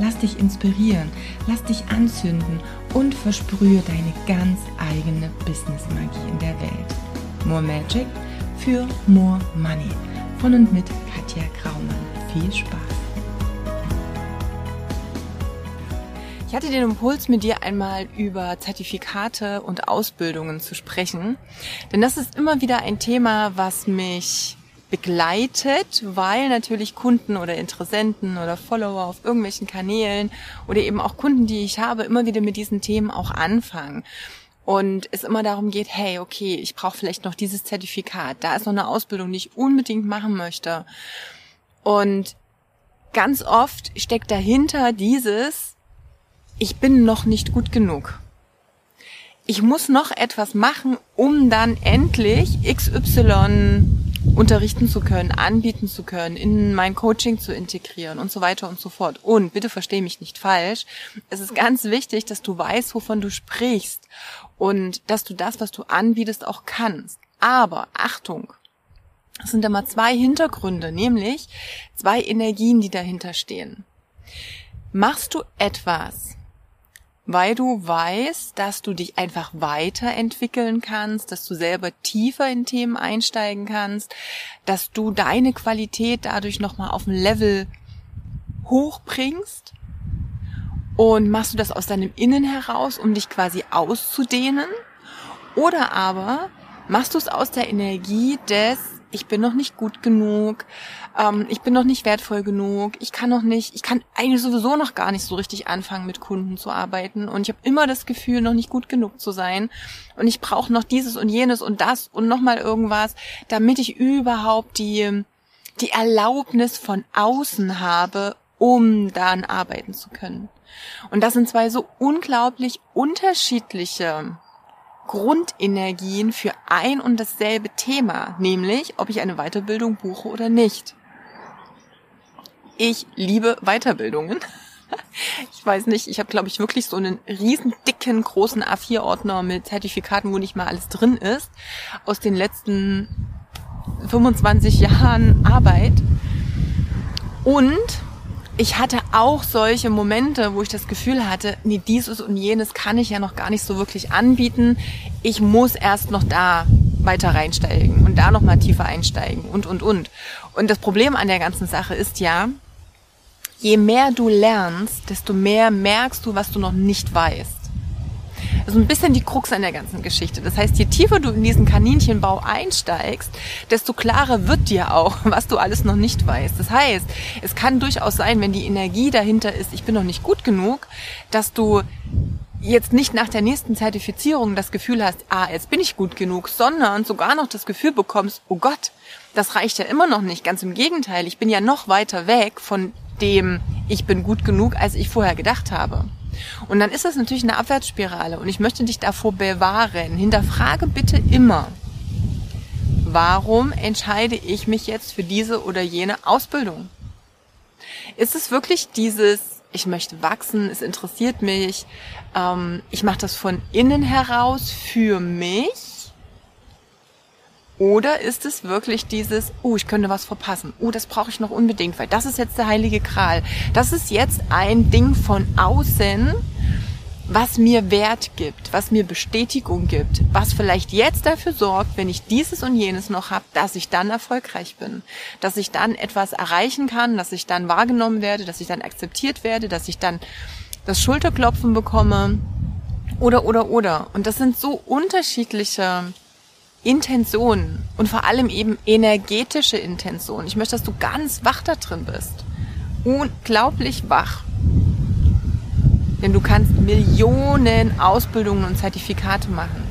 Lass dich inspirieren, lass dich anzünden und versprühe deine ganz eigene Business-Magie in der Welt. More Magic für More Money. Von und mit Katja Graumann. Viel Spaß! Ich hatte den Impuls, mit dir einmal über Zertifikate und Ausbildungen zu sprechen. Denn das ist immer wieder ein Thema, was mich begleitet, weil natürlich Kunden oder Interessenten oder Follower auf irgendwelchen Kanälen oder eben auch Kunden, die ich habe, immer wieder mit diesen Themen auch anfangen. Und es immer darum geht, hey, okay, ich brauche vielleicht noch dieses Zertifikat, da ist noch eine Ausbildung, die ich unbedingt machen möchte. Und ganz oft steckt dahinter dieses, ich bin noch nicht gut genug. Ich muss noch etwas machen, um dann endlich XY unterrichten zu können, anbieten zu können, in mein Coaching zu integrieren und so weiter und so fort. Und bitte verstehe mich nicht falsch. Es ist ganz wichtig, dass du weißt, wovon du sprichst und dass du das, was du anbietest, auch kannst. Aber Achtung, es sind immer zwei Hintergründe, nämlich zwei Energien, die dahinter stehen. Machst du etwas, weil du weißt, dass du dich einfach weiterentwickeln kannst, dass du selber tiefer in Themen einsteigen kannst, dass du deine Qualität dadurch nochmal auf ein Level hochbringst. Und machst du das aus deinem Innen heraus, um dich quasi auszudehnen? Oder aber machst du es aus der Energie des ich bin noch nicht gut genug, ähm, ich bin noch nicht wertvoll genug, ich kann noch nicht, ich kann eigentlich sowieso noch gar nicht so richtig anfangen, mit Kunden zu arbeiten und ich habe immer das Gefühl, noch nicht gut genug zu sein und ich brauche noch dieses und jenes und das und nochmal irgendwas, damit ich überhaupt die, die Erlaubnis von außen habe, um dann arbeiten zu können. Und das sind zwei so unglaublich unterschiedliche Grundenergien für ein und dasselbe Thema, nämlich ob ich eine Weiterbildung buche oder nicht. Ich liebe Weiterbildungen. Ich weiß nicht, ich habe, glaube ich, wirklich so einen riesen dicken, großen A4-Ordner mit Zertifikaten, wo nicht mal alles drin ist, aus den letzten 25 Jahren Arbeit. Und ich hatte auch solche Momente, wo ich das Gefühl hatte, nee, dieses und jenes kann ich ja noch gar nicht so wirklich anbieten. Ich muss erst noch da weiter reinsteigen und da noch mal tiefer einsteigen und, und, und. Und das Problem an der ganzen Sache ist ja, je mehr du lernst, desto mehr merkst du, was du noch nicht weißt. Ist ein bisschen die Krux an der ganzen Geschichte. Das heißt, je tiefer du in diesen Kaninchenbau einsteigst, desto klarer wird dir auch, was du alles noch nicht weißt. Das heißt, es kann durchaus sein, wenn die Energie dahinter ist, ich bin noch nicht gut genug, dass du jetzt nicht nach der nächsten Zertifizierung das Gefühl hast, ah, jetzt bin ich gut genug, sondern sogar noch das Gefühl bekommst, oh Gott, das reicht ja immer noch nicht. Ganz im Gegenteil, ich bin ja noch weiter weg von dem, ich bin gut genug, als ich vorher gedacht habe. Und dann ist das natürlich eine Abwärtsspirale und ich möchte dich davor bewahren. Hinterfrage bitte immer, warum entscheide ich mich jetzt für diese oder jene Ausbildung? Ist es wirklich dieses, ich möchte wachsen, es interessiert mich, ähm, ich mache das von innen heraus für mich? Oder ist es wirklich dieses, oh, ich könnte was verpassen. Oh, das brauche ich noch unbedingt, weil das ist jetzt der heilige Kral. Das ist jetzt ein Ding von außen, was mir Wert gibt, was mir Bestätigung gibt, was vielleicht jetzt dafür sorgt, wenn ich dieses und jenes noch habe, dass ich dann erfolgreich bin, dass ich dann etwas erreichen kann, dass ich dann wahrgenommen werde, dass ich dann akzeptiert werde, dass ich dann das Schulterklopfen bekomme oder oder oder. Und das sind so unterschiedliche Intention und vor allem eben energetische Intention. Ich möchte, dass du ganz wach da drin bist. Unglaublich wach. Denn du kannst Millionen Ausbildungen und Zertifikate machen.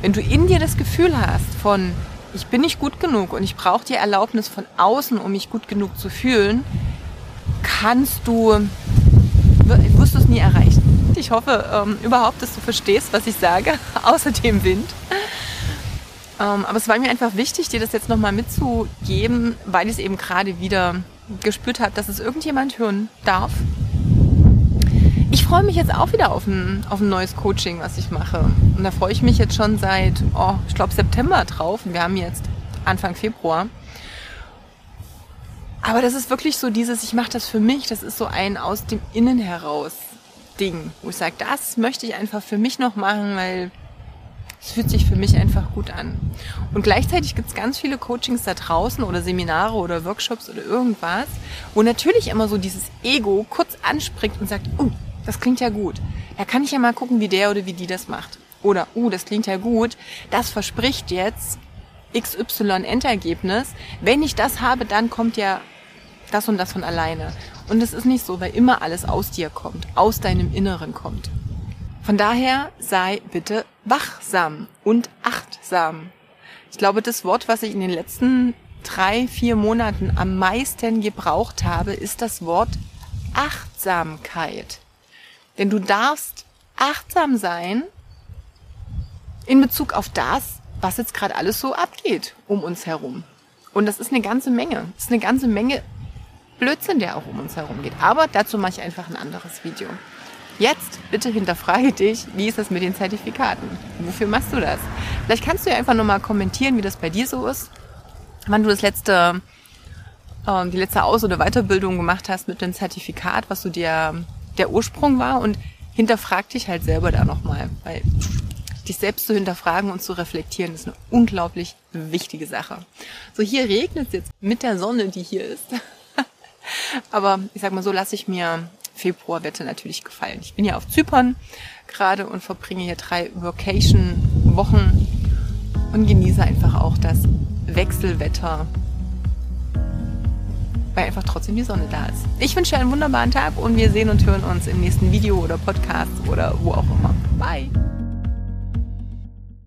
Wenn du in dir das Gefühl hast von, ich bin nicht gut genug und ich brauche die Erlaubnis von außen, um mich gut genug zu fühlen, kannst du, wirst du es nie erreichen. Ich hoffe ähm, überhaupt, dass du verstehst, was ich sage, außer dem Wind. Ähm, aber es war mir einfach wichtig, dir das jetzt nochmal mitzugeben, weil ich es eben gerade wieder gespürt habe, dass es irgendjemand hören darf. Ich freue mich jetzt auch wieder auf ein, auf ein neues Coaching, was ich mache. Und da freue ich mich jetzt schon seit, oh, ich glaube, September drauf. Wir haben jetzt Anfang Februar. Aber das ist wirklich so dieses, ich mache das für mich, das ist so ein aus dem Innen heraus Ding, wo ich sage, das möchte ich einfach für mich noch machen, weil es fühlt sich für mich einfach gut an. Und gleichzeitig gibt es ganz viele Coachings da draußen oder Seminare oder Workshops oder irgendwas, wo natürlich immer so dieses Ego kurz anspringt und sagt, oh, das klingt ja gut. Da kann ich ja mal gucken, wie der oder wie die das macht. Oder, oh, das klingt ja gut. Das verspricht jetzt XY Endergebnis. Wenn ich das habe, dann kommt ja das und das von alleine. Und es ist nicht so, weil immer alles aus dir kommt, aus deinem Inneren kommt. Von daher sei bitte wachsam und achtsam. Ich glaube, das Wort, was ich in den letzten drei, vier Monaten am meisten gebraucht habe, ist das Wort Achtsamkeit. Denn du darfst achtsam sein in Bezug auf das, was jetzt gerade alles so abgeht um uns herum. Und das ist eine ganze Menge. Das ist eine ganze Menge Blödsinn, der auch um uns herum geht. Aber dazu mache ich einfach ein anderes Video. Jetzt bitte hinterfrage dich, wie ist das mit den Zertifikaten? Wofür machst du das? Vielleicht kannst du ja einfach nochmal kommentieren, wie das bei dir so ist. Wann du das letzte, äh, die letzte Aus- oder Weiterbildung gemacht hast mit dem Zertifikat, was so dir der Ursprung war und hinterfrag dich halt selber da nochmal, weil dich selbst zu hinterfragen und zu reflektieren ist eine unglaublich wichtige Sache. So, hier regnet es jetzt mit der Sonne, die hier ist. Aber ich sag mal so, lasse ich mir Februarwetter natürlich gefallen. Ich bin ja auf Zypern gerade und verbringe hier drei Vacation-Wochen und genieße einfach auch das Wechselwetter, weil einfach trotzdem die Sonne da ist. Ich wünsche dir einen wunderbaren Tag und wir sehen und hören uns im nächsten Video oder Podcast oder wo auch immer. Bye!